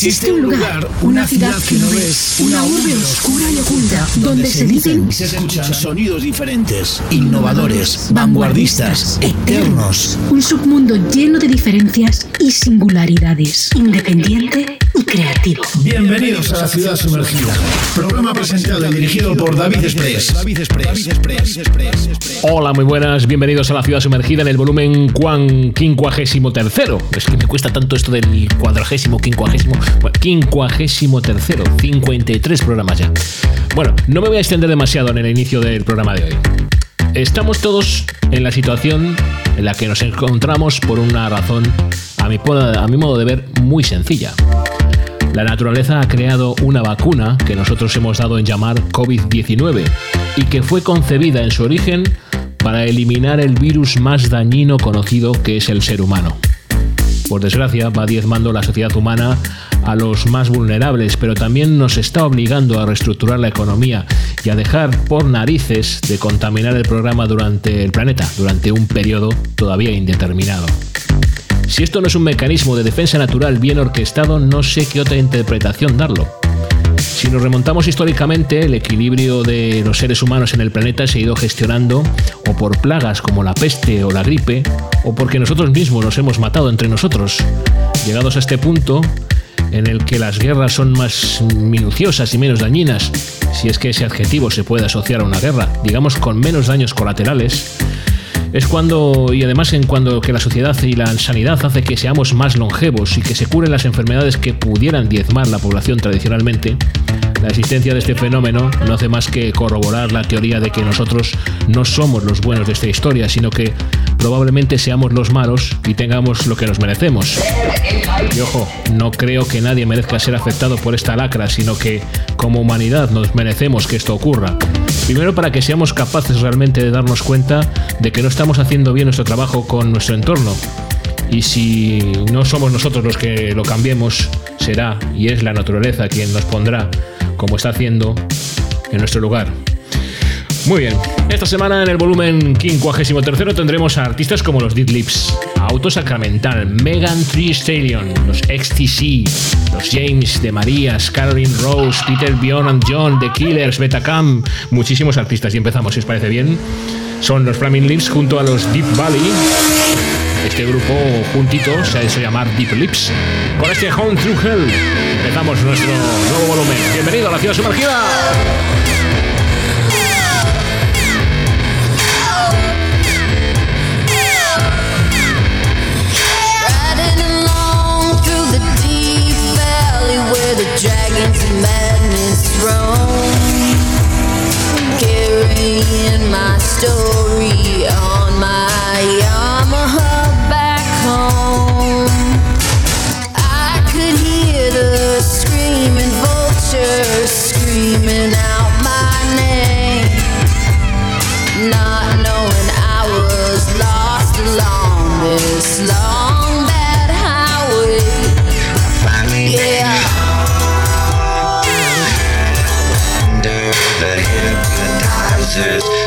Existe un lugar, una ciudad que no ves, una urbe oscura y oculta, donde se dicen y se escuchan sonidos diferentes, innovadores, vanguardistas, eternos. Un submundo lleno de diferencias y singularidades, independiente y creativo. Bienvenidos a la ciudad sumergida. Programa presentado y dirigido por David Express. David Express. Hola, muy buenas. Bienvenidos a la ciudad sumergida en el volumen cuan quincuagésimo tercero. Es que me cuesta tanto esto del cuadragésimo, quincuagésimo, bueno, quincuagésimo tercero. 53 programas ya. Bueno, no me voy a extender demasiado en el inicio del programa de hoy. Estamos todos en la situación en la que nos encontramos por una razón, a mi, a mi modo de ver, muy sencilla. La naturaleza ha creado una vacuna que nosotros hemos dado en llamar COVID-19 y que fue concebida en su origen para eliminar el virus más dañino conocido que es el ser humano. Por desgracia, va diezmando la sociedad humana a los más vulnerables, pero también nos está obligando a reestructurar la economía y a dejar por narices de contaminar el programa durante el planeta, durante un periodo todavía indeterminado. Si esto no es un mecanismo de defensa natural bien orquestado, no sé qué otra interpretación darlo. Si nos remontamos históricamente, el equilibrio de los seres humanos en el planeta se ha ido gestionando o por plagas como la peste o la gripe, o porque nosotros mismos nos hemos matado entre nosotros. Llegados a este punto, en el que las guerras son más minuciosas y menos dañinas, si es que ese adjetivo se puede asociar a una guerra, digamos con menos daños colaterales, es cuando, y además en cuando que la sociedad y la sanidad hace que seamos más longevos y que se curen las enfermedades que pudieran diezmar la población tradicionalmente, la existencia de este fenómeno no hace más que corroborar la teoría de que nosotros no somos los buenos de esta historia, sino que probablemente seamos los malos y tengamos lo que nos merecemos. Y ojo, no creo que nadie merezca ser afectado por esta lacra, sino que como humanidad nos merecemos que esto ocurra. Primero para que seamos capaces realmente de darnos cuenta de que no estamos haciendo bien nuestro trabajo con nuestro entorno. Y si no somos nosotros los que lo cambiemos, será y es la naturaleza quien nos pondrá, como está haciendo, en nuestro lugar. Muy bien, esta semana en el volumen 53 tendremos a artistas como los Dead Lips, Auto Sacramental, Megan Tree Stallion, los XTC, los James de Marías, Caroline Rose, Peter Bjorn and John, The Killers, Betacam, muchísimos artistas. Y empezamos, si os parece bien. Son los Flaming Lips junto a los Deep Valley. Este grupo juntito se ha hecho llamar Deep Lips. Con este Home Through Hell empezamos nuestro nuevo volumen. Bienvenido a la ciudad sumergida. dragons of madness roam Carrying my story on pieces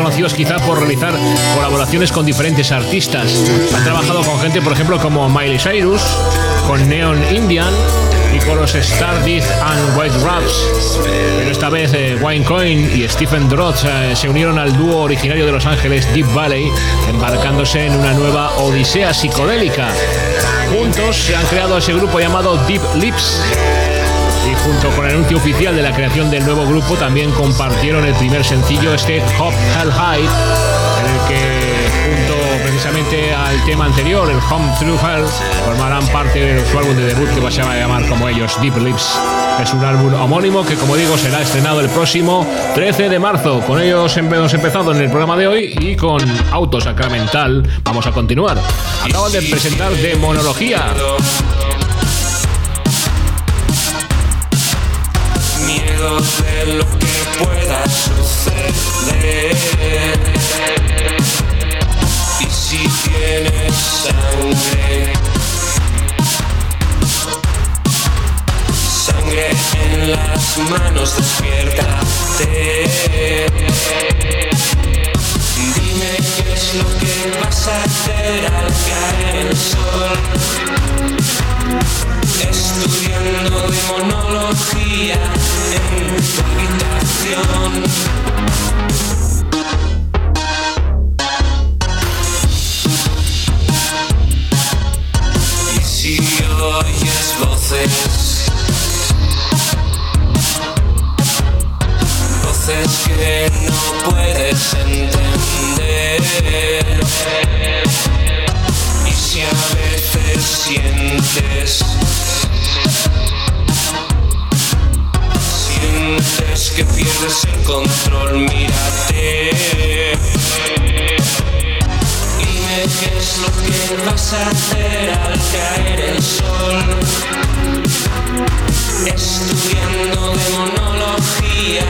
conocidos quizá por realizar colaboraciones con diferentes artistas. Han trabajado con gente, por ejemplo, como Miley Cyrus, con Neon Indian y con los Stardust and White Raps. Pero esta vez eh, Wayne Coyne y Stephen Drotz eh, se unieron al dúo originario de Los Ángeles, Deep Valley, embarcándose en una nueva odisea psicodélica. Juntos se han creado ese grupo llamado Deep Lips. Y junto con el anuncio oficial de la creación del nuevo grupo también compartieron el primer sencillo, este Hop Hell High, en el que junto precisamente al tema anterior, el Home Through Hell, formarán parte de su álbum de debut que va a llamar como ellos, Deep Lips. Es un álbum homónimo que, como digo, será estrenado el próximo 13 de marzo. Con ellos hemos empezado en el programa de hoy y con Auto Sacramental vamos a continuar. Acaban de presentar Demonología. De lo que pueda suceder. Y si tienes sangre, sangre en las manos, despiértate. Dime qué es lo que vas a hacer al caer el sol estudiando demonología en tu habitación. Si oyes voces, voces que no puedes entender. Control, mírate. Dime qué es lo que vas a hacer al caer el sol. Estudiando demonología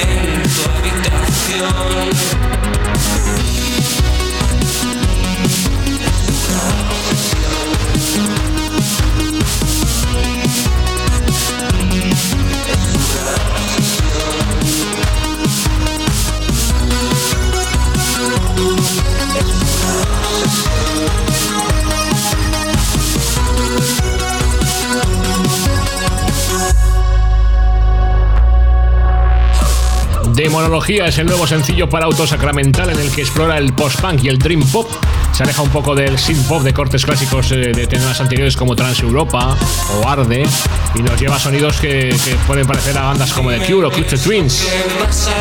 en tu habitación Demonología es el nuevo sencillo para Auto Sacramental en el que explora el post-punk y el dream pop. Se aleja un poco del synth pop de cortes clásicos eh, de temas anteriores como Trans Europa o Arde y nos lleva a sonidos que, que pueden parecer a bandas como The Cure o Future Twins.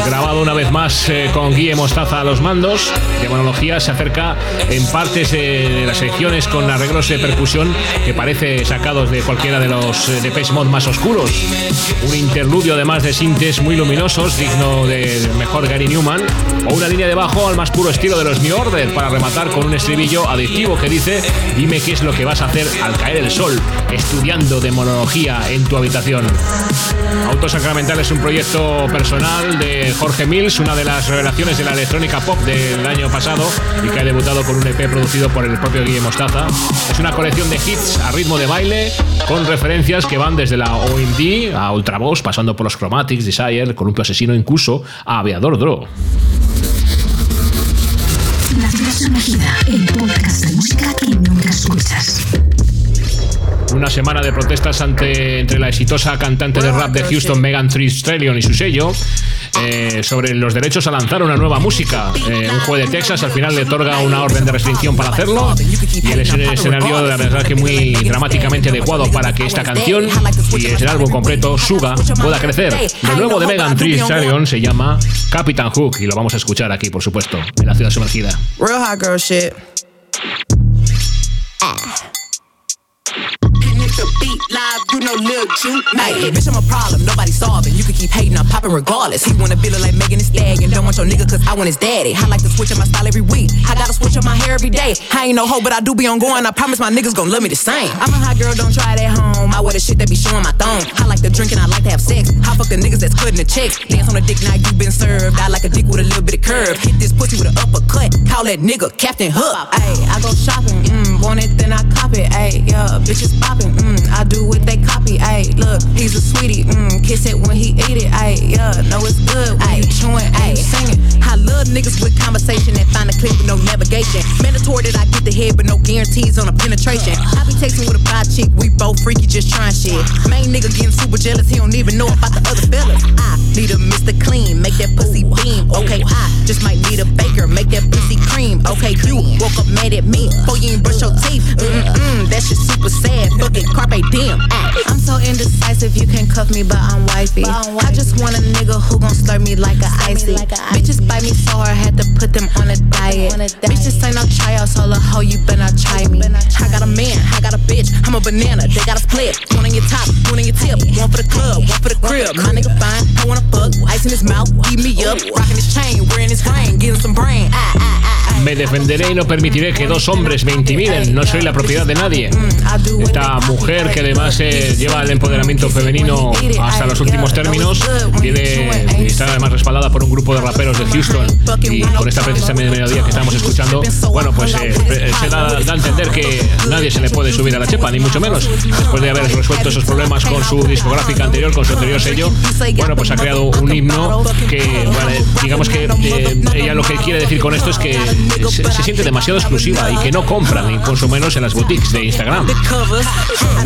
Grabado una vez más eh, con Guille Mostaza a los mandos, Demonología se acerca en partes eh, de las secciones con arreglos de percusión que parece sacados de cualquiera de los eh, Depeche Mode más oscuros. Un interludio además de sintes muy luminosos, digno del mejor Gary Newman, o una línea de bajo al más puro estilo de los New Order para rematar con un estribillo adictivo que dice dime qué es lo que vas a hacer al caer el sol, estudiando demonología en tu habitación. Auto Sacramental es un proyecto personal de Jorge Mills, una de las revelaciones de la electrónica pop del año pasado y que ha debutado con un EP producido por el propio Guille Mostaza. Es una colección de hits a ritmo de baile con referencias que van desde la OMD a Ultravox, pasando por los Chromatics, Desire, Columpio Asesino, incluso a Aviador Draw. La ciudad sumergida, el podcast de música que nunca escuchas. Una semana de protestas ante, entre la exitosa cantante de rap de Houston, Megan Thee Stallion, y su sello eh, sobre los derechos a lanzar una nueva música. Eh, un juez de Texas al final le otorga una orden de restricción para hacerlo y el escenario, la verdad, que muy dramáticamente adecuado para que esta canción y el álbum completo, Suga, pueda crecer. Lo nuevo de Megan Thee Stallion se llama Captain Hook y lo vamos a escuchar aquí, por supuesto, en la ciudad sumergida. Real hot girl shit. The beat live, you know Lil Ju. Hey, bitch, I'm a problem, nobody solving. You can keep hating, I'm popping regardless. He wanna be look like Megan Thee Stallion. Don't want your nigga cause I want his daddy. I like to switch up my style every week. I gotta switch up my hair every day. I ain't no hoe, but I do be on going. I promise my niggas gon' love me the same. I'm a hot girl, don't try it at home. I wear the shit that be showing my thong. I like to drink and I like to have sex. I fuck the niggas that's cutting the check. Dance on the dick, now you been served. I like a dick with a little bit of curve. Hit this pussy with an uppercut. Call that nigga Captain Hook. Ayy, I go shopping, mm, want it, then I cop it. Ayy, yeah, bitches popping, mm, I do what they copy. Ayy, look, he's a sweetie, mm, kiss it when he eat it. Ayy, yeah, know it's good when you chewing, ayy, singing. I love niggas with conversation and find a clip with no navigation. Mandatory that I get the head, but no guarantees on a penetration. I be texting with a bi chick, we both freaky, just trying shit. Main nigga getting super jealous, he don't even know about the other fellas. I need a Mr. Clean, make that pussy beam. Okay, I just might need a baker, make that pussy cream. Okay, you woke up mad at me, before you ain't brush your teeth. Mm-mm, that shit super sad. Fuck it, carpe diem. I'm so indecisive, you can cuff me, but I'm wifey. I just want a nigga who gon' slurp me like a icy. Bitches bite me so hard, had to put them on a diet. Bitches ain't no tryouts, hold a hoe, you better not try me. I got a man, I got a bitch, I'm a banana, they got a split. One on your top, one on your tip, one for the club, one for the crib. My nigga fine, I wanna fuck, ice in his mouth, heat me up, rocking his chain, wearing his ring, getting some brain. Ah, ah, ah. Me defenderé y no permitiré que dos hombres me intimiden. No soy la propiedad de nadie. Esta mujer que además eh, lleva el empoderamiento femenino hasta los últimos términos tiene y está además respaldada por un grupo de raperos de Houston y con esta precisa melodía que estamos escuchando, bueno, pues eh, eh, se da, da a entender que nadie se le puede subir a la chepa, ni mucho menos. Después de haber resuelto esos problemas con su discográfica anterior, con su anterior sello, bueno, pues ha creado un himno que, vale, digamos que eh, ella lo que quiere decir con esto es que se, se siente demasiado exclusiva y que no compran, incluso menos en las boutiques de Instagram.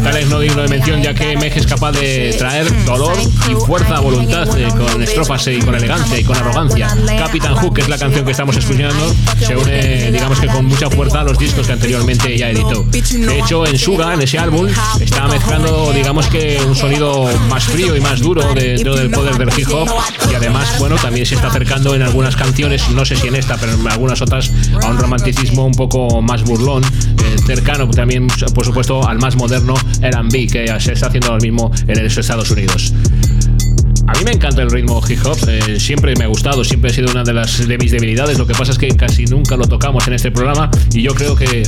Tal es no digno de mención ya que Meg es capaz de traer dolor y fuerza a voluntad eh, con estrofas y con elegancia y con arrogancia. Captain Hook, que es la canción que estamos escuchando, se une, digamos que con mucha fuerza a los discos que anteriormente ya editó. De hecho, en Suga, en ese álbum, está mezclando, digamos que un sonido más frío y más duro dentro del poder del hip hop y además, bueno, también se está acercando en algunas canciones, no sé si en esta, pero en algunas otras, a un romanticismo un poco más burlón, eh, cercano también, por supuesto, al más moderno R&B que se está haciendo ahora mismo en los Estados Unidos. A mí me encanta el ritmo hip hop, eh, siempre me ha gustado, siempre ha sido una de las de mis debilidades. Lo que pasa es que casi nunca lo tocamos en este programa y yo creo que eh,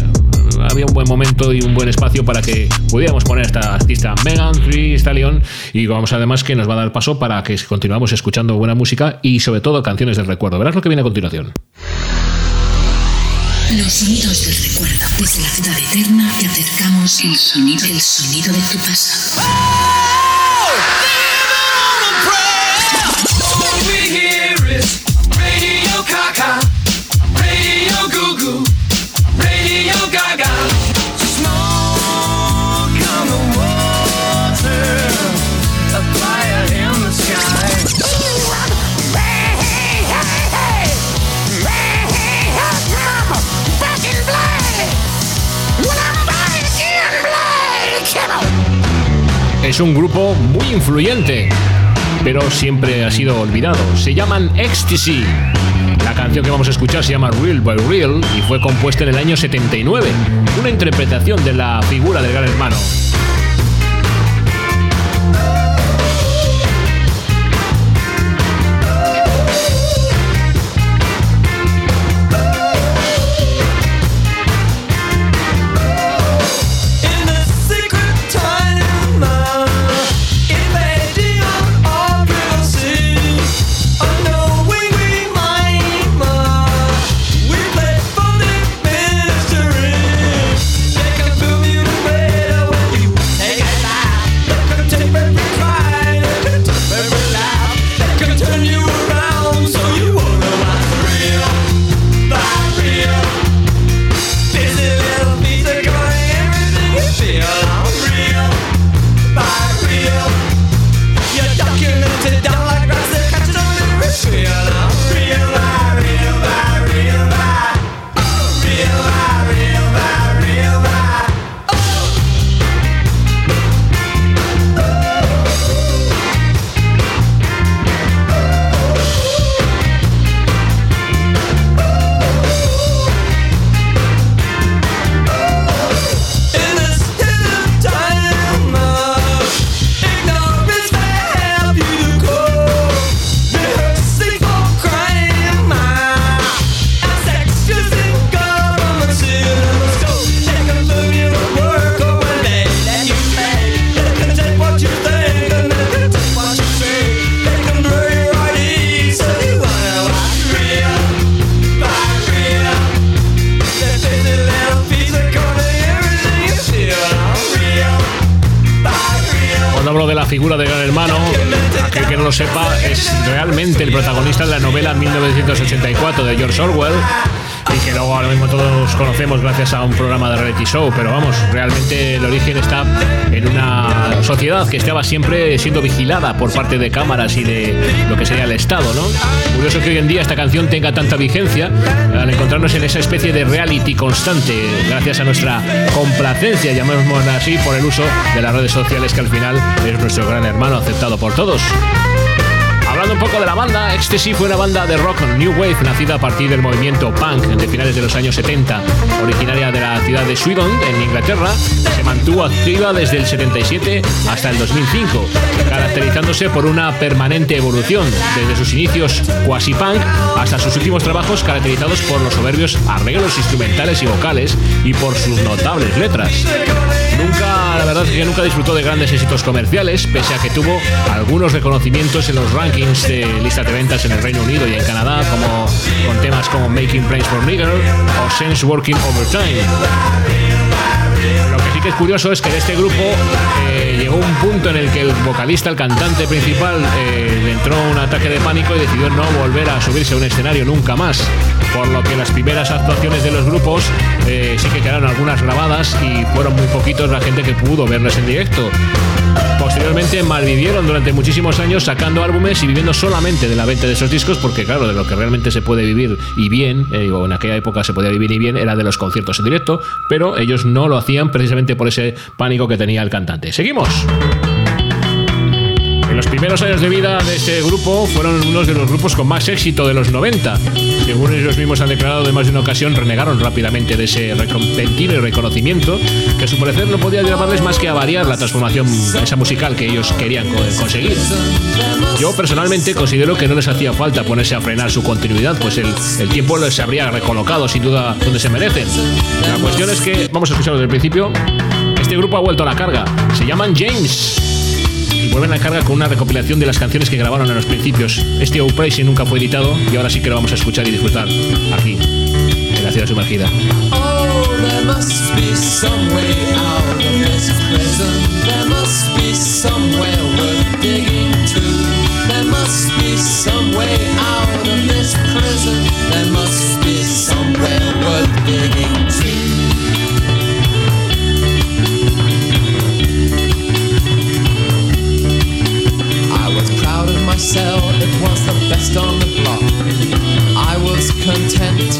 había un buen momento y un buen espacio para que pudiéramos poner a esta artista Megan Thee Stallion y vamos además que nos va a dar paso para que continuamos escuchando buena música y sobre todo canciones del recuerdo. Verás lo que viene a continuación. Los sonidos del recuerdo. Desde la ciudad eterna te acercamos el sonido, el sonido de tu pasado. Es un grupo muy influyente, pero siempre ha sido olvidado. Se llaman Ecstasy. La canción que vamos a escuchar se llama Real by Real y fue compuesta en el año 79. Una interpretación de la figura del gran hermano. A un programa de reality show, pero vamos, realmente el origen está en una sociedad que estaba siempre siendo vigilada por parte de cámaras y de lo que sería el Estado, ¿no? Curioso que hoy en día esta canción tenga tanta vigencia al encontrarnos en esa especie de reality constante, gracias a nuestra complacencia, llamémosla así, por el uso de las redes sociales que al final es nuestro gran hermano aceptado por todos. Un poco de la banda, Ecstasy fue una banda de rock New Wave nacida a partir del movimiento punk de finales de los años 70. Originaria de la ciudad de Swindon, en Inglaterra, se mantuvo activa desde el 77 hasta el 2005, caracterizándose por una permanente evolución, desde sus inicios quasi punk hasta sus últimos trabajos caracterizados por los soberbios arreglos instrumentales y vocales y por sus notables letras. Nunca, la verdad es que nunca disfrutó de grandes éxitos comerciales, pese a que tuvo algunos reconocimientos en los rankings de listas de ventas en el Reino Unido y en Canadá, como con temas como Making Planes for Nigger o Sense Working Overtime. Que es curioso es que de este grupo eh, llegó un punto en el que el vocalista, el cantante principal, eh, le entró un ataque de pánico y decidió no volver a subirse a un escenario nunca más. Por lo que las primeras actuaciones de los grupos eh, sí que quedaron algunas grabadas y fueron muy poquitos la gente que pudo verles en directo. Posteriormente malvivieron durante muchísimos años sacando álbumes y viviendo solamente de la venta de esos discos porque claro, de lo que realmente se puede vivir y bien, eh, o en aquella época se podía vivir y bien, era de los conciertos en directo, pero ellos no lo hacían precisamente por ese pánico que tenía el cantante. Seguimos. En los primeros años de vida de este grupo fueron unos de los grupos con más éxito de los 90. Según ellos mismos han declarado de más de una ocasión, renegaron rápidamente de ese repentino reconocimiento que a su parecer no podía llevarles más que a variar la transformación musical que ellos querían co- conseguir. Yo personalmente considero que no les hacía falta ponerse a frenar su continuidad, pues el, el tiempo les habría recolocado sin duda donde se merecen. La cuestión es que, vamos a escucharlo desde el principio, este grupo ha vuelto a la carga. Se llaman James vuelven a carga con una recopilación de las canciones que grabaron en los principios. Este Operation nunca fue editado y ahora sí que lo vamos a escuchar y disfrutar aquí, en la ciudad sumergida. Oh, proud it was the best on the block. I was content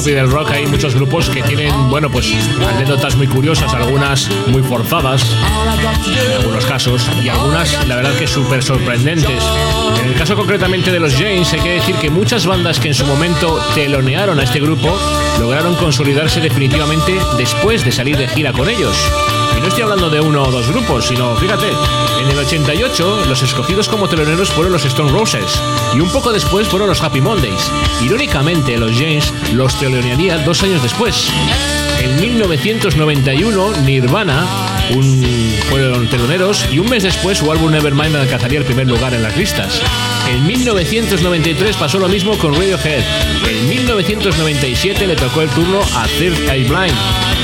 pop y del rock hay muchos grupos que tienen, bueno, pues anécdotas muy curiosas, algunas muy forzadas en algunos casos y algunas, la verdad, que súper sorprendentes. En el caso concretamente de los James, hay que decir que muchas bandas que en su momento telonearon a este grupo lograron consolidarse definitivamente después de salir de gira con ellos. Y no estoy hablando de uno o dos grupos, sino, fíjate, en el 88 los escogidos como teloneros fueron los Stone Roses y un poco después fueron los Happy Mondays. Irónicamente, los James los telonearía dos años después. En 1991, Nirvana un, fueron teloneros y un mes después su álbum Nevermind alcanzaría el primer lugar en las listas. En 1993 pasó lo mismo con Radiohead. En 1997 le tocó el turno a Third Eye Blind.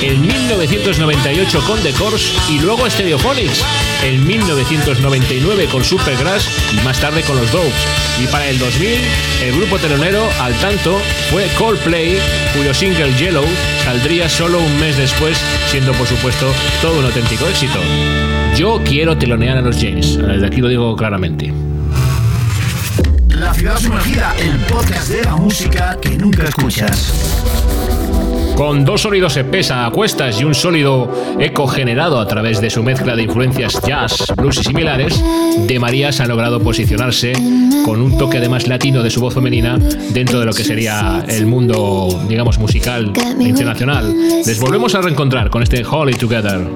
En 1998 con The Course y luego Stereophonics. En 1999 con Supergrass y más tarde con los Dogs. Y para el 2000 el grupo telonero al tanto fue Coldplay, cuyo single Yellow saldría solo un mes después, siendo por supuesto todo un auténtico éxito. Yo quiero telonear a los James, desde aquí lo digo claramente. La ciudad sumergida, el podcast de la música que nunca escuchas. Con dos sólidos EPs a cuestas y un sólido eco generado a través de su mezcla de influencias jazz, blues y similares, De Marías ha logrado posicionarse con un toque además latino de su voz femenina dentro de lo que sería el mundo, digamos, musical internacional. Les volvemos a reencontrar con este Holy Together.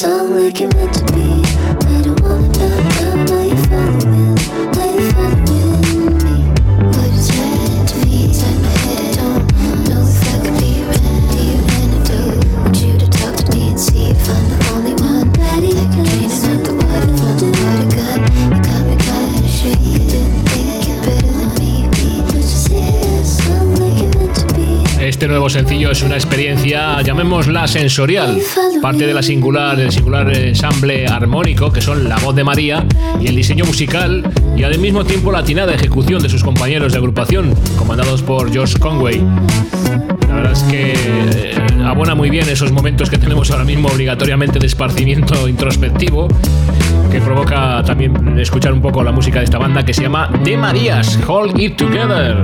Song like you're meant to be. Sencillo es una experiencia, llamémosla sensorial, parte de la singular, del singular ensamble armónico que son la voz de María y el diseño musical y al mismo tiempo la atinada ejecución de sus compañeros de agrupación, comandados por Josh Conway. La verdad es que eh, abona muy bien esos momentos que tenemos ahora mismo obligatoriamente de esparcimiento introspectivo que provoca también escuchar un poco la música de esta banda que se llama De Marías, Hold It Together.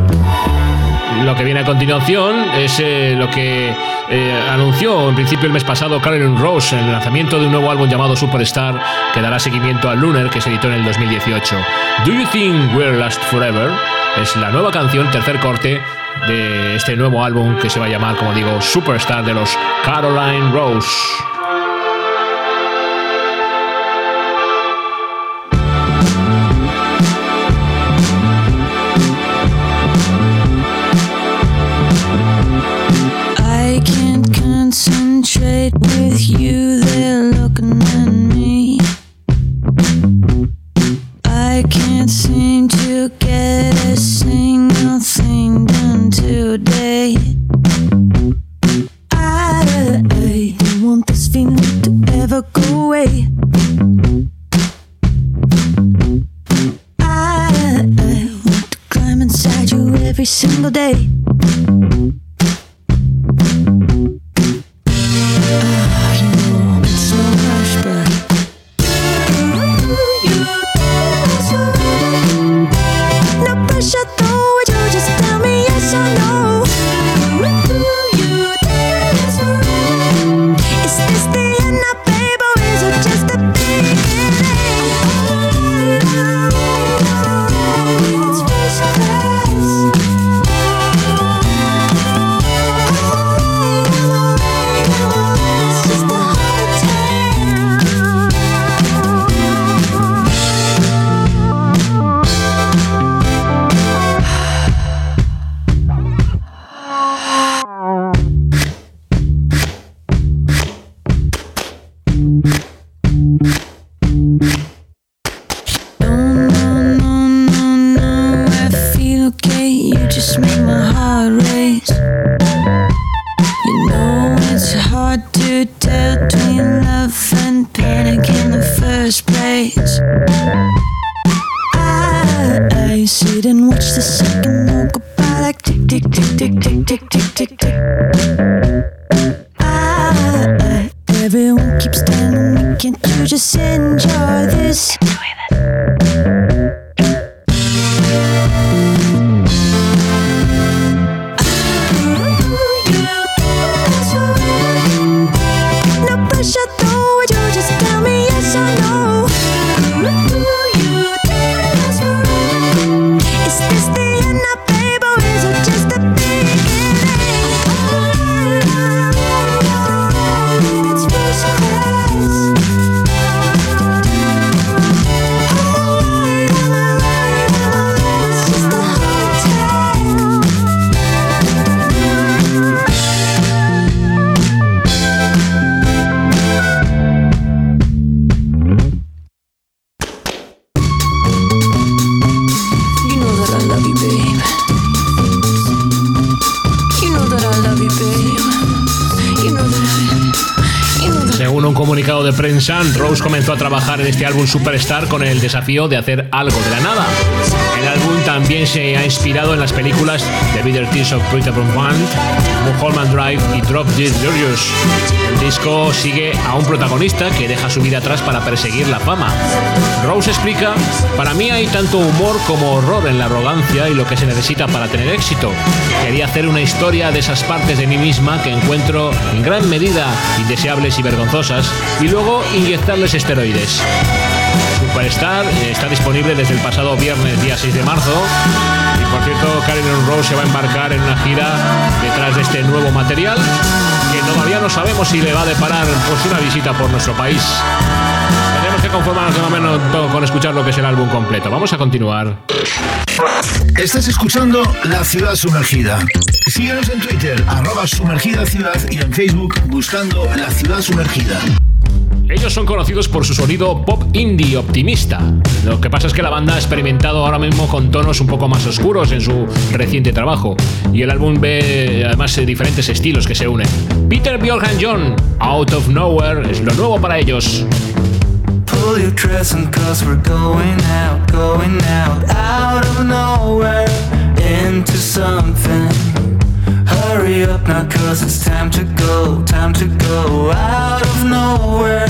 Lo que viene a continuación es eh, lo que eh, anunció en principio el mes pasado Carolyn Rose en el lanzamiento de un nuevo álbum llamado Superstar que dará seguimiento al Lunar que se editó en el 2018. Do You Think We'll Last Forever es la nueva canción, tercer corte de este nuevo álbum que se va a llamar, como digo, Superstar de los Caroline Rose. Rose comenzó a trabajar en este álbum Superstar con el desafío de hacer algo de la nada. El álbum también se ha inspirado en las películas The Bitter Tears of Pretty Band, Mulholland Drive y Drop Dead Gorgeous. El disco sigue a un protagonista que deja su vida atrás para perseguir la fama. Rose explica, para mí hay tanto humor como horror en la arrogancia y lo que se necesita para tener éxito. Quería hacer una historia de esas partes de mí misma que encuentro en gran medida indeseables y vergonzosas y luego inyectarles esteroides. Superstar eh, está disponible desde el pasado viernes, día 6 de marzo. Y por cierto, Carolyn Rose se va a embarcar en una gira detrás de este nuevo material que todavía no sabemos si le va a deparar pues, una visita por nuestro país. Tenemos que conformarnos de momento con escuchar lo que es el álbum completo. Vamos a continuar. Estás escuchando La Ciudad Sumergida. Síguenos en Twitter, arroba sumergida ciudad y en Facebook buscando La Ciudad Sumergida. Ellos son conocidos por su sonido pop indie optimista. Lo que pasa es que la banda ha experimentado ahora mismo con tonos un poco más oscuros en su reciente trabajo. Y el álbum ve además eh, diferentes estilos que se unen. Peter Bjork and John, Out of Nowhere, es lo nuevo para ellos. Pull your dress and we're going out, going out, out of nowhere into something. Hurry up now cause it's time to go, time to go out of nowhere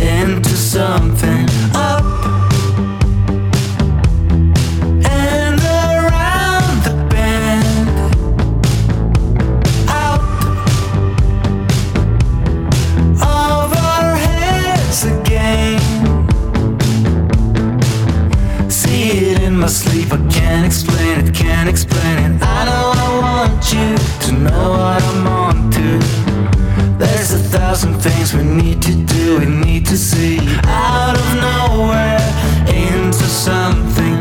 into something. Up and around the bend. Out of our heads again. See it in my sleep, I can't explain it, can't explain it. I know you to know what I'm on to. There's a thousand things we need to do, we need to see out of nowhere into something.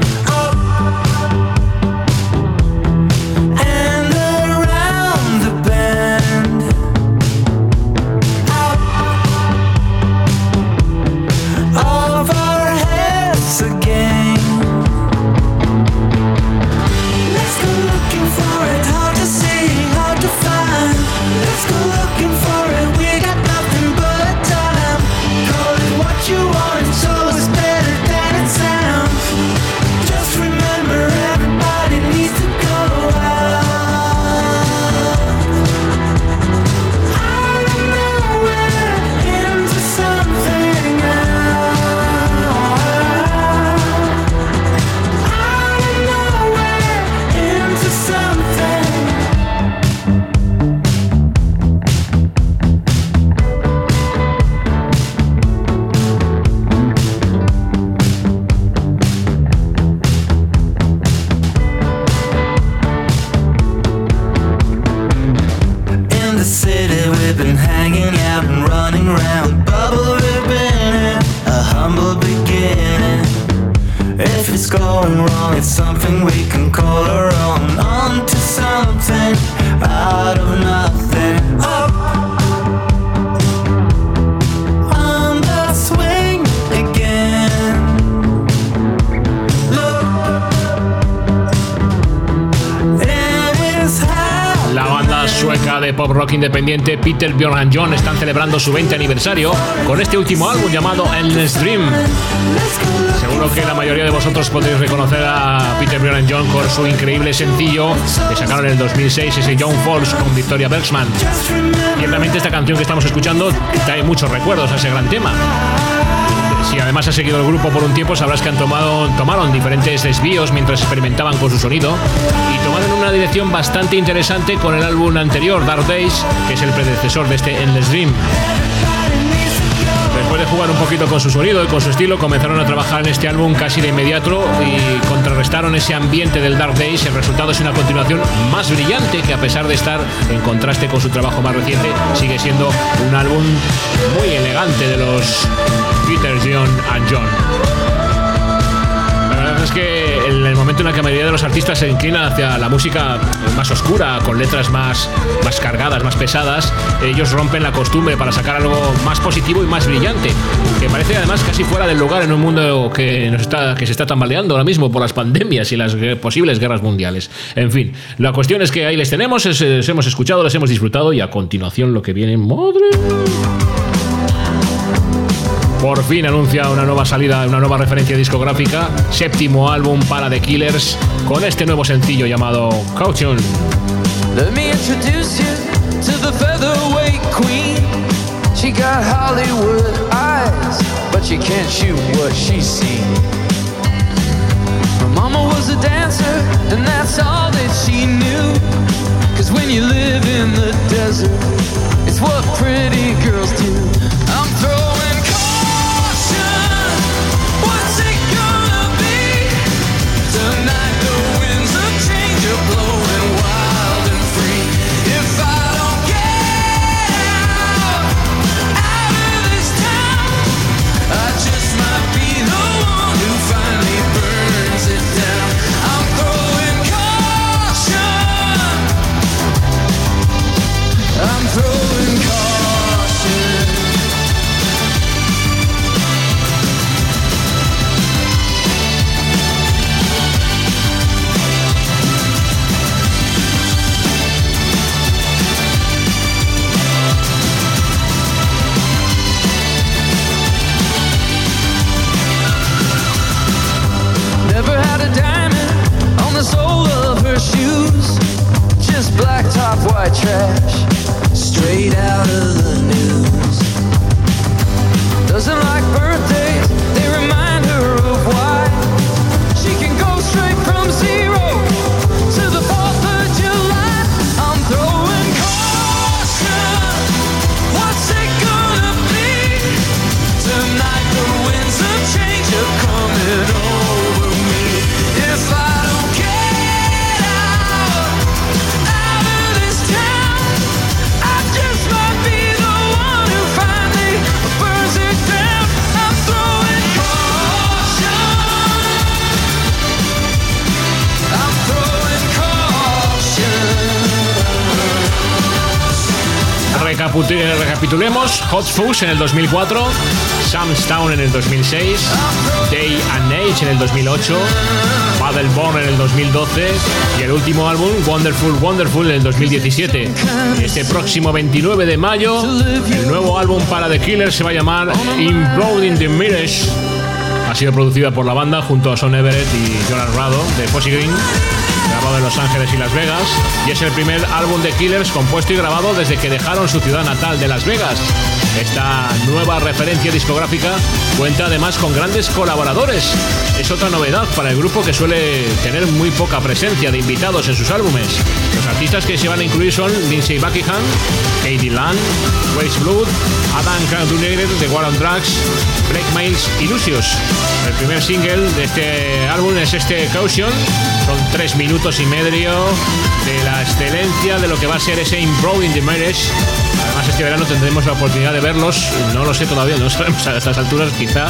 Independiente Peter Bjorn John están celebrando su 20 aniversario con este último álbum llamado Endless Dream. Seguro que la mayoría de vosotros podéis reconocer a Peter Bjorn John por su increíble sencillo que sacaron en el 2006, ese Young Falls con Victoria Bergsman. Ciertamente esta canción que estamos escuchando trae muchos recuerdos a ese gran tema. Si además has seguido el grupo por un tiempo, sabrás que han tomado, tomaron diferentes desvíos mientras experimentaban con su sonido y tomaron una dirección bastante interesante con el álbum anterior, Dark Days, que es el predecesor de este Endless Dream. Después de jugar un poquito con su sonido y con su estilo, comenzaron a trabajar en este álbum casi de inmediato y contrarrestaron ese ambiente del Dark Days. El resultado es una continuación más brillante que a pesar de estar en contraste con su trabajo más reciente, sigue siendo un álbum muy elegante de los Peter, John and John. Que en el momento en que la mayoría de los artistas se inclinan hacia la música más oscura, con letras más, más cargadas, más pesadas, ellos rompen la costumbre para sacar algo más positivo y más brillante, que parece además casi fuera del lugar en un mundo que, nos está, que se está tambaleando ahora mismo por las pandemias y las posibles guerras mundiales. En fin, la cuestión es que ahí les tenemos, es- les hemos escuchado, les hemos disfrutado y a continuación lo que viene, madre por fin anuncia una nueva salida, una nueva referencia discográfica, séptimo álbum para The Killers, con este nuevo sencillo llamado Caution. Let me introduce you to the featherweight queen. She got Hollywood eyes, but she can't shoot what she's seen. Her mama was a dancer, and that's all that she knew. Cause when you live in the desert, it's what pretty girls do. White trash, straight out of the recapitulemos: Hot Fuzz en el 2004, Sam's Town en el 2006, Day and Age en el 2008, Battleborn en el 2012 y el último álbum, Wonderful Wonderful, en el 2017. Y este próximo 29 de mayo, el nuevo álbum para The Killers se va a llamar Imploding the Mirage. Ha sido producida por la banda junto a Son Everett y Jonas Rado de Fossy Green, grabado en Los Ángeles y Las Vegas, y es el primer álbum de Killers compuesto y grabado desde que dejaron su ciudad natal de Las Vegas. Esta nueva referencia discográfica cuenta además con grandes colaboradores. Es otra novedad para el grupo que suele tener muy poca presencia de invitados en sus álbumes. Los artistas que se van a incluir son Lindsay Buckingham, Katie Land, Waze Blood, Adam Cantonier de War on Drugs, Blake Miles y Lucius. El primer single de este álbum es este Caution. Son tres minutos y medio de la excelencia de lo que va a ser ese Improving the Marriage. Este verano tendremos la oportunidad de verlos, no lo sé todavía, no sabemos a estas alturas quizá,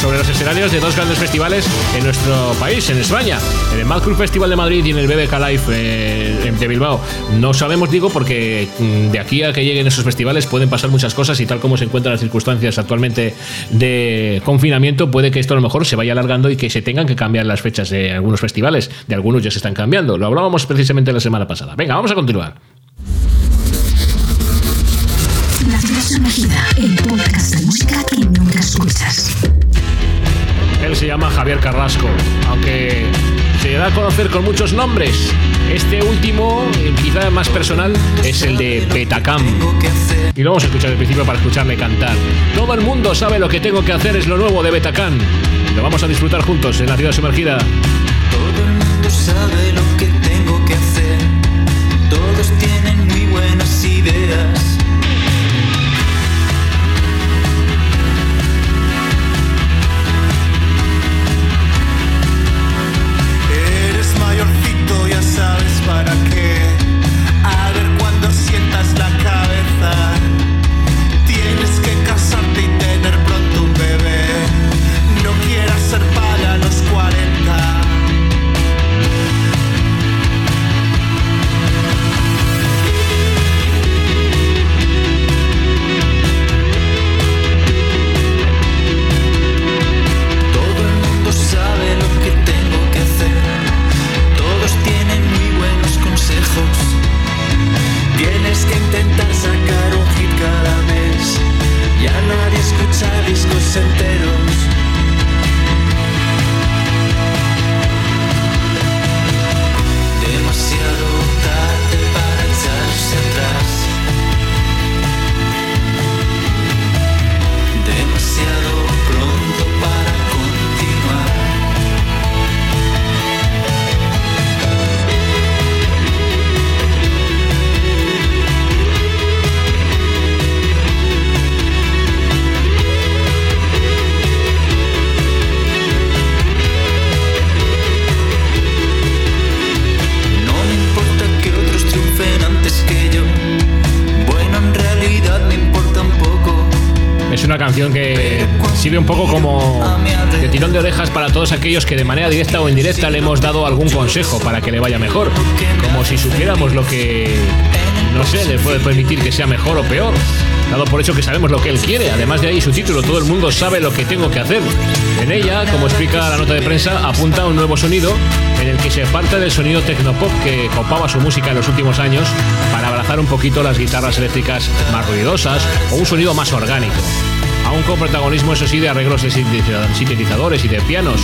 sobre los escenarios de dos grandes festivales en nuestro país, en España, en el Mad Cool Festival de Madrid y en el BBK Live eh, de Bilbao. No sabemos, digo, porque mm, de aquí a que lleguen esos festivales pueden pasar muchas cosas y tal como se encuentran las circunstancias actualmente de confinamiento, puede que esto a lo mejor se vaya alargando y que se tengan que cambiar las fechas de algunos festivales. De algunos ya se están cambiando. Lo hablábamos precisamente la semana pasada. Venga, vamos a continuar. Sumergida, el podcast de música que nunca escuchas. Él se llama Javier Carrasco, aunque se da a conocer con muchos nombres. Este último, eh, quizá más personal, es el de Betacam. Y lo vamos a escuchar al principio para escucharle cantar. Todo el mundo sabe lo que tengo que hacer es lo nuevo de Betacam. Lo vamos a disfrutar juntos en la ciudad sumergida. Todo el un poco como de tirón de orejas para todos aquellos que de manera directa o indirecta le hemos dado algún consejo para que le vaya mejor. Como si supiéramos lo que, no sé, le puede permitir que sea mejor o peor. Dado por hecho que sabemos lo que él quiere. Además de ahí su título, todo el mundo sabe lo que tengo que hacer. En ella, como explica la nota de prensa, apunta un nuevo sonido en el que se parte del sonido tecnopop que copaba su música en los últimos años para abrazar un poquito las guitarras eléctricas más ruidosas o un sonido más orgánico. Aún con protagonismo, eso sí, de arreglos de sintetiza- sintetizadores y de pianos.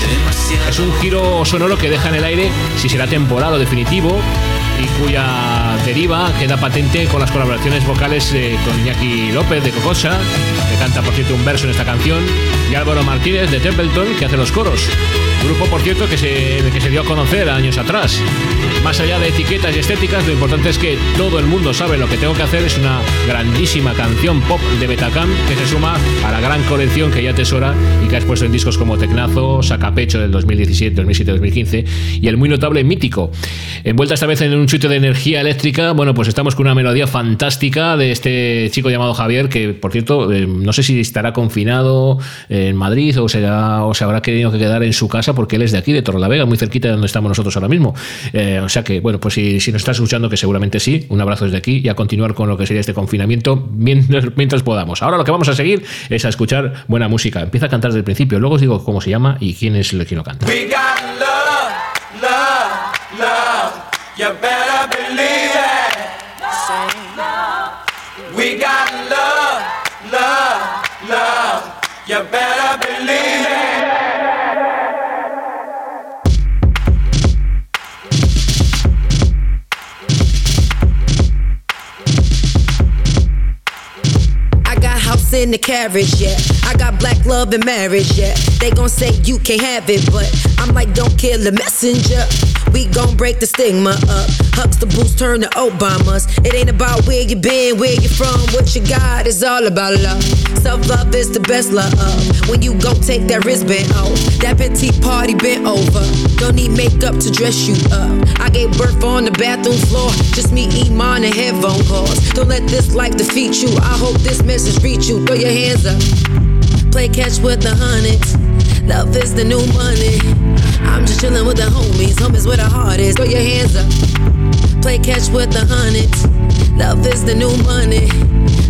Es un giro sonoro que deja en el aire si será temporal o definitivo y cuya deriva queda patente con las colaboraciones vocales eh, con Iñaki López de Cocosa, que canta por cierto un verso en esta canción, y Álvaro Martínez de Templeton, que hace los coros. Grupo, por cierto, que se, que se dio a conocer años atrás. Más allá de etiquetas y estéticas, lo importante es que todo el mundo sabe lo que tengo que hacer. Es una grandísima canción pop de Betacam que se suma a la gran colección que ya atesora y que ha expuesto en discos como Tecnazo, Sacapecho del 2017, 2007, 2015 y el muy notable Mítico. Envuelta esta vez en un chute de energía eléctrica, bueno, pues estamos con una melodía fantástica de este chico llamado Javier, que por cierto, eh, no sé si estará confinado en Madrid o, será, o se habrá tenido que quedar en su casa porque él es de aquí, de Torrelavega, muy cerquita de donde estamos nosotros ahora mismo. Eh, o sea que, bueno, pues si, si nos estás escuchando, que seguramente sí, un abrazo desde aquí y a continuar con lo que sería este confinamiento mientras, mientras podamos. Ahora lo que vamos a seguir es a escuchar buena música. Empieza a cantar desde el principio, luego os digo cómo se llama y quién es el que lo canta. We got love, love, love. You better believe in the carriage, yeah. I got black love and marriage, yeah. They gon' say you can't have it, but I'm like, don't kill the messenger. We gon' break the stigma up. Huxtables turn to Obamas. It ain't about where you been, where you from, what you got. It's all about love. Self love is the best love. When you go take that wristband off, that petite party bent over. Don't need makeup to dress you up. I gave birth on the bathroom floor. Just me, Iman, and headphone calls. Don't let this life defeat you. I hope this message reach you. Throw your hands up. Play catch with the hundreds. Love is the new money. I'm just chillin' with the homies. Homies where the heart is. Throw your hands up. Play catch with the hundreds. Love is the new money.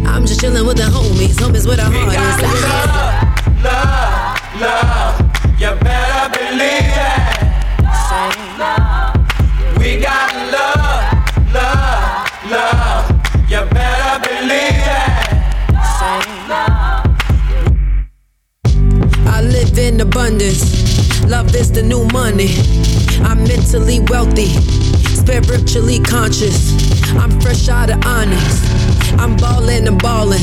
I'm just chillin' with the homies. Homies where the heart is. Love, love, love. You better believe it. We got love, love, love. You better believe it. I abundance. Love is the new money. I'm mentally wealthy, spiritually conscious. I'm fresh out of honest. I'm ballin' and ballin'.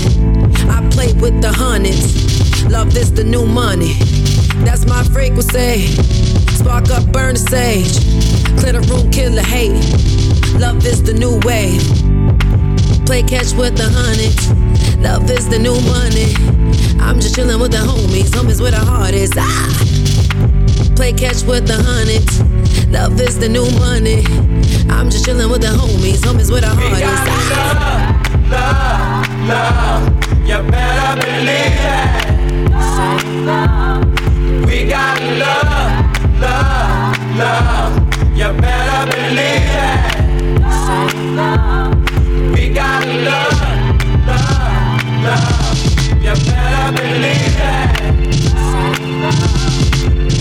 I play with the hundreds. Love is the new money. That's my frequency. Spark up, burn the sage. Clear the room, kill the hate. Love is the new wave. Play catch with the hundreds. Love is the new money. I'm just chillin' with the homies. Homies where the heart is. Ah! Play catch with the hundreds. Love is the new money. I'm just chillin' with the homies. Homies where the We heart is. got Ah! love, love, love. You better believe it. We got love, love, love. You better believe it. We got love, love, love. You better believe it.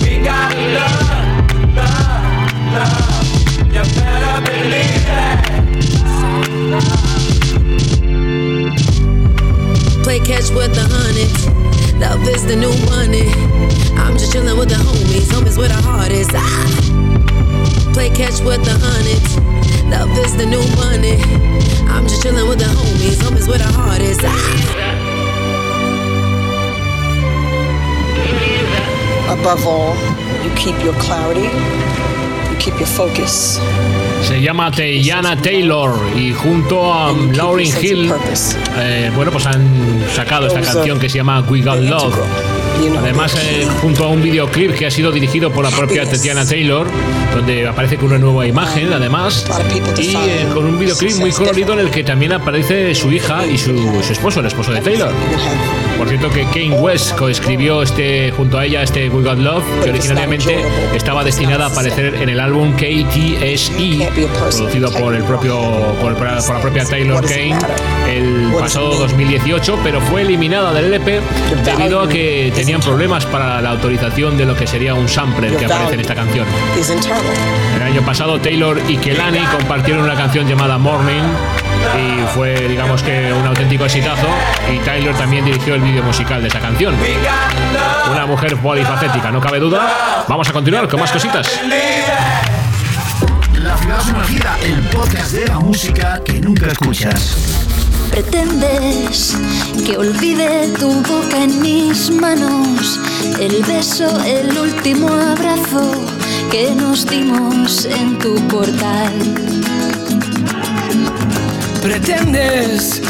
We got love, love, love. You better believe it. Play catch with the hundreds. Love is the new money. I'm just chillin' with the homies. Homies where the heart is. Ah! Play catch with the hundreds. Love is the new money. I'm just chillin' with the homies. Homies where the heart is. Ah! Above all, you keep your clarity, you keep your focus. Se llama Teyana Taylor y junto a Lauryn Hill, eh, bueno, pues han sacado esta canción que se llama We Got Love. Además, eh, junto a un videoclip que ha sido dirigido por la propia. Tatiana Taylor, donde aparece con una nueva imagen, además, y eh, con un videoclip muy colorido en el que también aparece su hija y su, su esposo, el esposo de Taylor. Por cierto que Kane West coescribió este, junto a ella este We Got Love, que originalmente estaba destinada a aparecer en el álbum KTSE, producido por el propio por, el- por la propia Taylor Kane el pasado 2018, pero fue eliminada del LP debido a que tenían problemas para la autorización de lo que sería un sampler que aparece en esta canción. El año pasado Taylor y Kelani compartieron una canción llamada Morning y fue digamos que un auténtico exitazo y Taylor también dirigió el vídeo musical de esa canción. Una mujer polifacética, no cabe duda. Vamos a continuar con más cositas. La ciudad sumergida, el podcast de la música que nunca escuchas. Pretendes que olvide tu boca en mis manos, el beso, el último abrazo que nos dimos en tu portal. Pretendes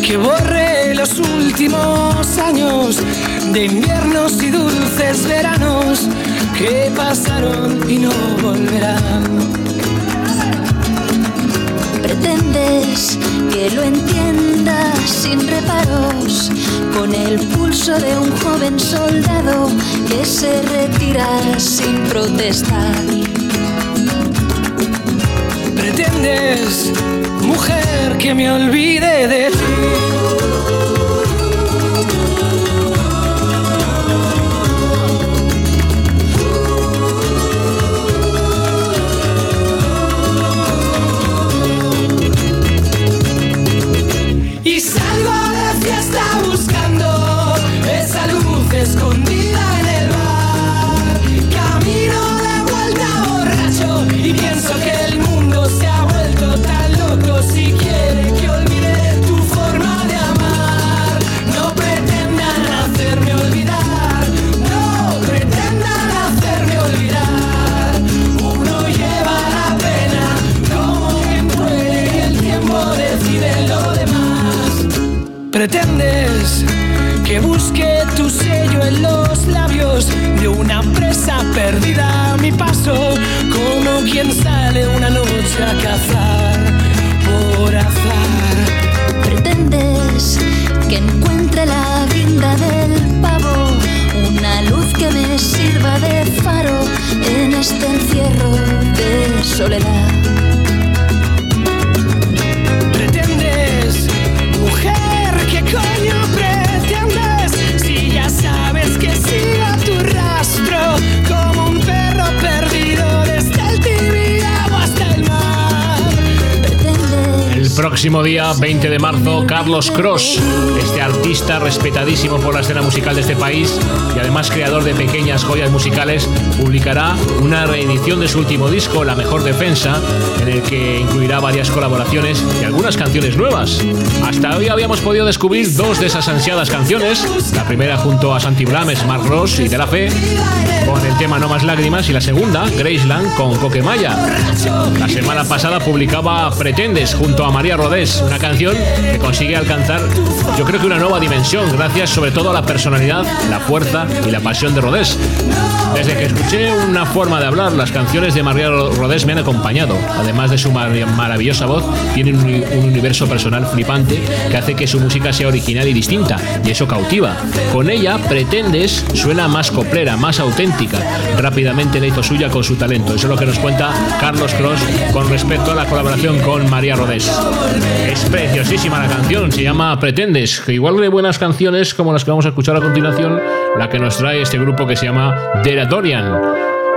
que borre los últimos años de inviernos y dulces veranos que pasaron y no volverán. Pretendes que lo entiendas sin reparos, con el pulso de un joven soldado que se retira sin protestar. Pretendes, mujer, que me olvide de ti. Cazar por azar. Pretendes que encuentre la guinda del pavo, una luz que me sirva de faro en este encierro de soledad. Próximo día, 20 de marzo, Carlos Cross, este artista respetadísimo por la escena musical de este país y además creador de pequeñas joyas musicales, publicará una reedición de su último disco, La Mejor Defensa, en el que incluirá varias colaboraciones y algunas canciones nuevas. Hasta hoy habíamos podido descubrir dos de esas ansiadas canciones, la primera junto a Santi Blames, Mark Ross y De La Fe, con el tema No Más Lágrimas, y la segunda, Graceland, con Coquemaya. La semana pasada publicaba Pretendes junto a María Rodés, una canción que consigue alcanzar, yo creo que una nueva dimensión, gracias sobre todo a la personalidad, la fuerza y la pasión de Rodés. Desde que escuché una forma de hablar, las canciones de María Rodés me han acompañado. Además de su mar- maravillosa voz, tiene un universo personal flipante que hace que su música sea original y distinta, y eso cautiva. Con ella, Pretendes suena más coplera, más auténtica. Rápidamente la hizo suya con su talento. Eso es lo que nos cuenta Carlos Cross con respecto a la colaboración con María Rodés. Es preciosísima la canción, se llama Pretendes, igual de buenas canciones como las que vamos a escuchar a continuación, la que nos trae este grupo que se llama Deratorian.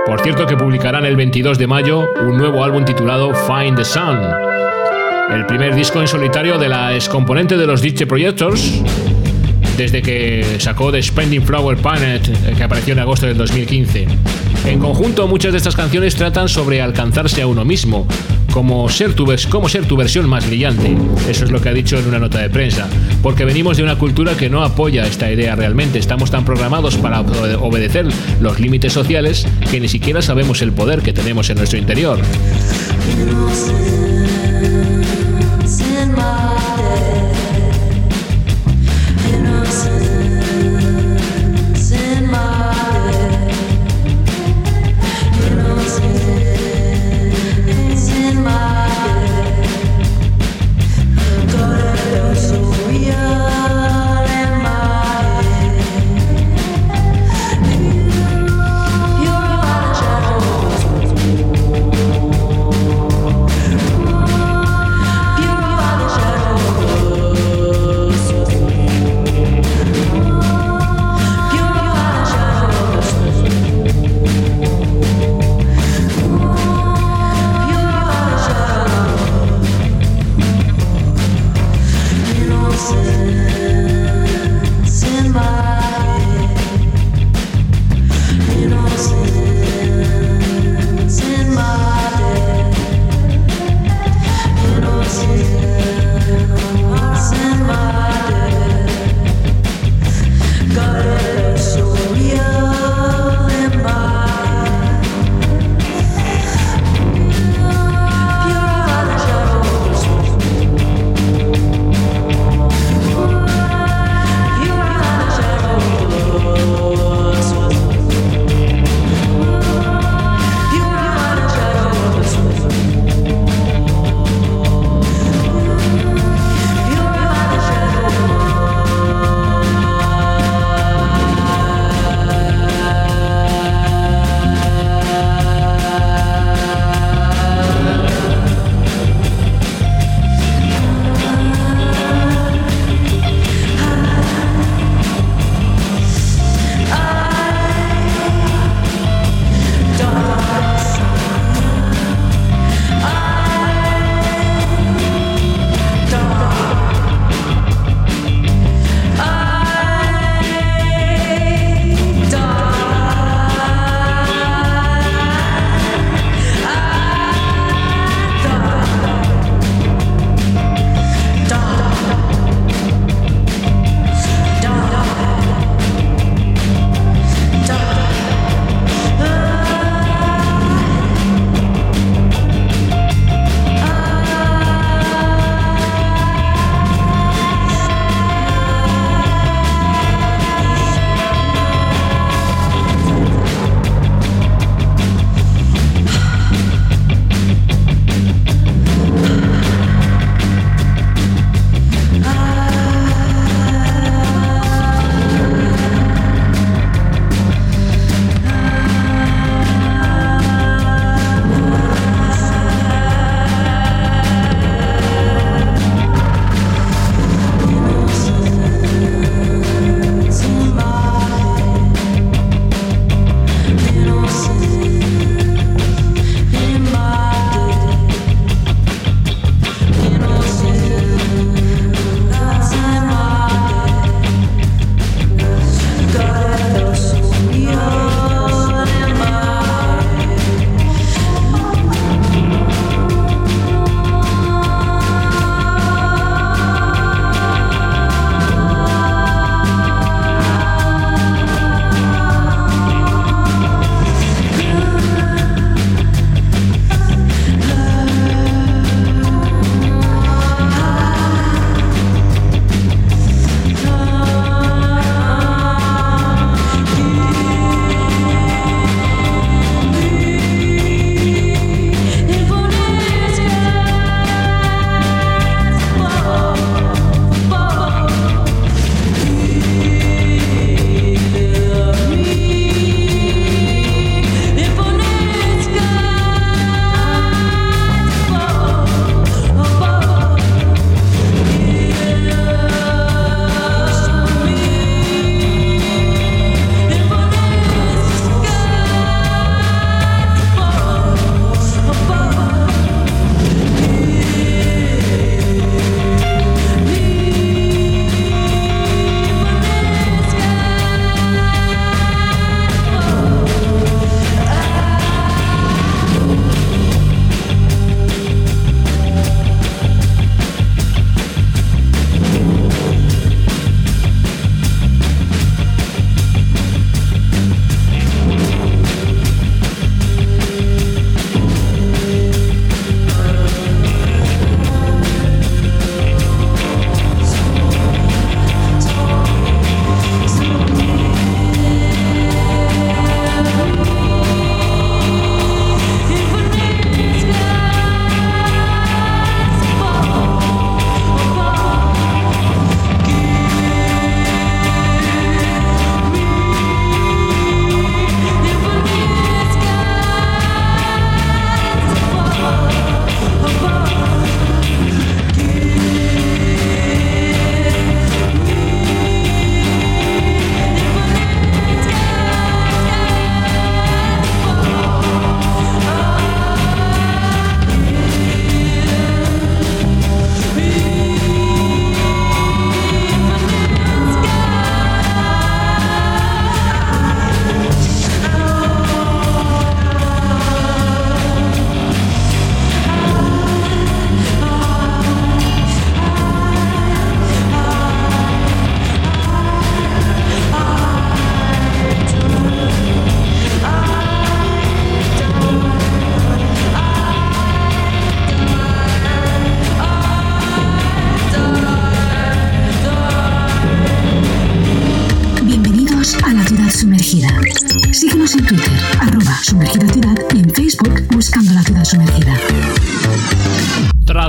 Por cierto que publicarán el 22 de mayo un nuevo álbum titulado Find the Sun. El primer disco en solitario de la excomponente de los DJ Projectors, desde que sacó The Spending Flower Planet, eh, que apareció en agosto del 2015. En conjunto, muchas de estas canciones tratan sobre alcanzarse a uno mismo, como ser, tu como ser tu versión más brillante. Eso es lo que ha dicho en una nota de prensa. Porque venimos de una cultura que no apoya esta idea realmente. Estamos tan programados para obede- obedecer los límites sociales que ni siquiera sabemos el poder que tenemos en nuestro interior.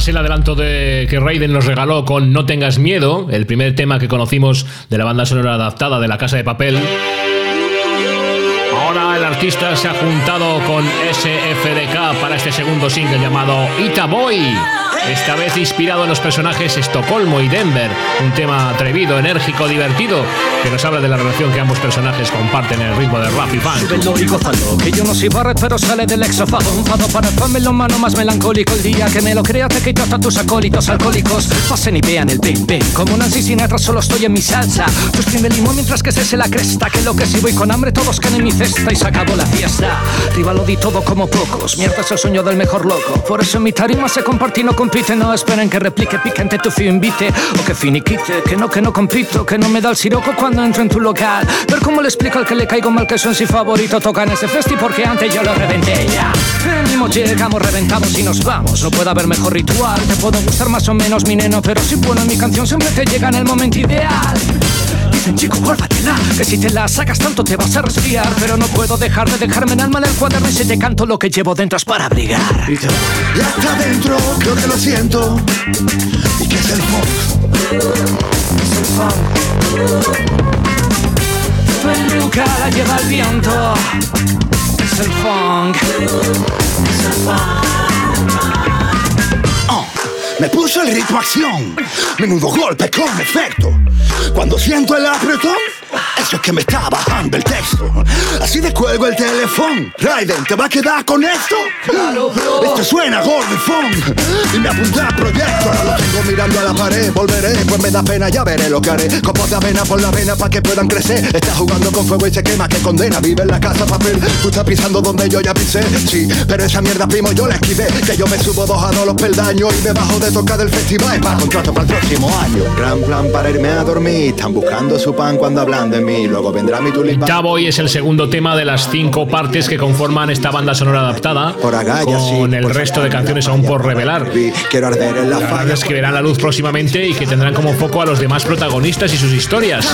El adelanto de que Raiden nos regaló con No tengas miedo, el primer tema que conocimos de la banda sonora adaptada de La Casa de Papel, ahora el artista se ha juntado con SFDK para este segundo single llamado Ita Boy. Esta vez inspirado en los personajes Estocolmo y Denver, un tema atrevido, enérgico, divertido, que nos habla de la relación que ambos personajes comparten en el ritmo de rap y funk. Que yo no soy Barrett, pero sale del exofago. Un fado para el mano más melancólico. El día que me lo crea, te quito a tus acólitos alcohólicos. Pasen y vean el bing bing. Como Nancy Sinatra, solo estoy en mi salsa. Tú exprime limón mientras que se la cresta. Que lo que si voy con hambre, todos caen en mi cesta y se acabó la fiesta. Arriba lo di todo como pocos. Mierda es el sueño del mejor loco. Por eso en mi tarima se comparte y no compite. No esperen que replique picante tu fío invite. O que finiquite, que no, que no compito. Que no me da el siroco cuando entro en tu local. Ver cómo le explico al que le caigo mal que son si favorito toca en ese festi porque antes yo lo reventé ya. Venimos, llegamos, reventamos y nos vamos. No puede haber mejor ritual. Te puedo gustar más o menos mi neno, pero si bueno mi canción siempre te llega en el momento ideal. Chico, guárdatela, que si te la sacas tanto te vas a resfriar. Pero no puedo dejar de dejarme en alma en el cuaderno y si te canto lo que llevo dentro es para abrigar. Y hasta adentro, creo que lo siento. ¿Y qué es el funk? Es el funk. Peluca la lleva el viento. Es el funk. Es el Oh, me puso el ritmo acción. Menudo golpe con efecto. Cuando siento el apretón, eso es que me está bajando el texto. Así de cuelgo el teléfono. Raiden, ¿te va a quedar con esto? Claro, bro. Esto suena gordo y me apunta a proyecto. Ahora lo tengo mirando a la pared. Volveré, pues me da pena, ya veré lo que haré. Copos de avena por la vena para que puedan crecer. Está jugando con fuego y se quema, que condena. Vive en la casa papel. Tú estás pisando donde yo ya pisé. Sí, pero esa mierda, primo, yo la esquivé. Que yo me subo dos a dos los peldaños y me bajo de tocar del festival. Es para contrato para el próximo año. Gran plan para irme a dormir. Están buscando su pan cuando hablan de mí. Luego vendrá mi tulipán. Boy es el segundo tema de las cinco partes que conforman esta banda sonora adaptada, con el resto de canciones aún por revelar. Quiero arder en la falla. que verán la luz próximamente y que tendrán como foco a los demás protagonistas y sus historias.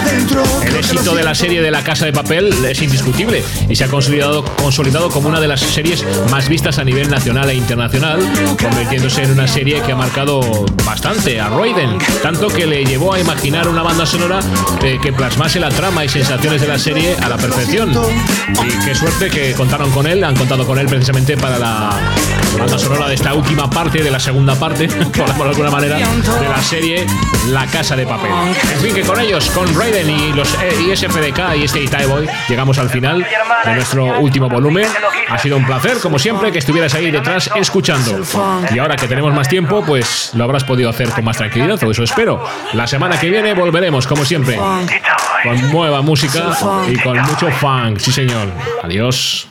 El éxito de la serie de La Casa de Papel es indiscutible y se ha consolidado, consolidado como una de las series más vistas a nivel nacional e internacional, convirtiéndose en una serie que ha marcado bastante a Royden, tanto que le llevó a imaginar una banda sonora eh, que plasmase la trama y sensaciones de la serie a la perfección. Y qué suerte que contaron con él, han contado con él precisamente para la banda sonora de esta última parte, de la segunda parte, por alguna manera, de la serie La Casa de Papel. En fin, que con ellos, con Raiden y los eh, ISFDK y este Itai Boy, llegamos al final de nuestro último volumen. Ha sido un placer, como siempre, que estuvieras ahí detrás escuchando. Y ahora que tenemos más tiempo, pues lo habrás podido hacer con más tranquilidad, o eso espero. La semana que viene volveremos, como siempre, con nueva música y con mucho funk. Sí, señor. Adiós.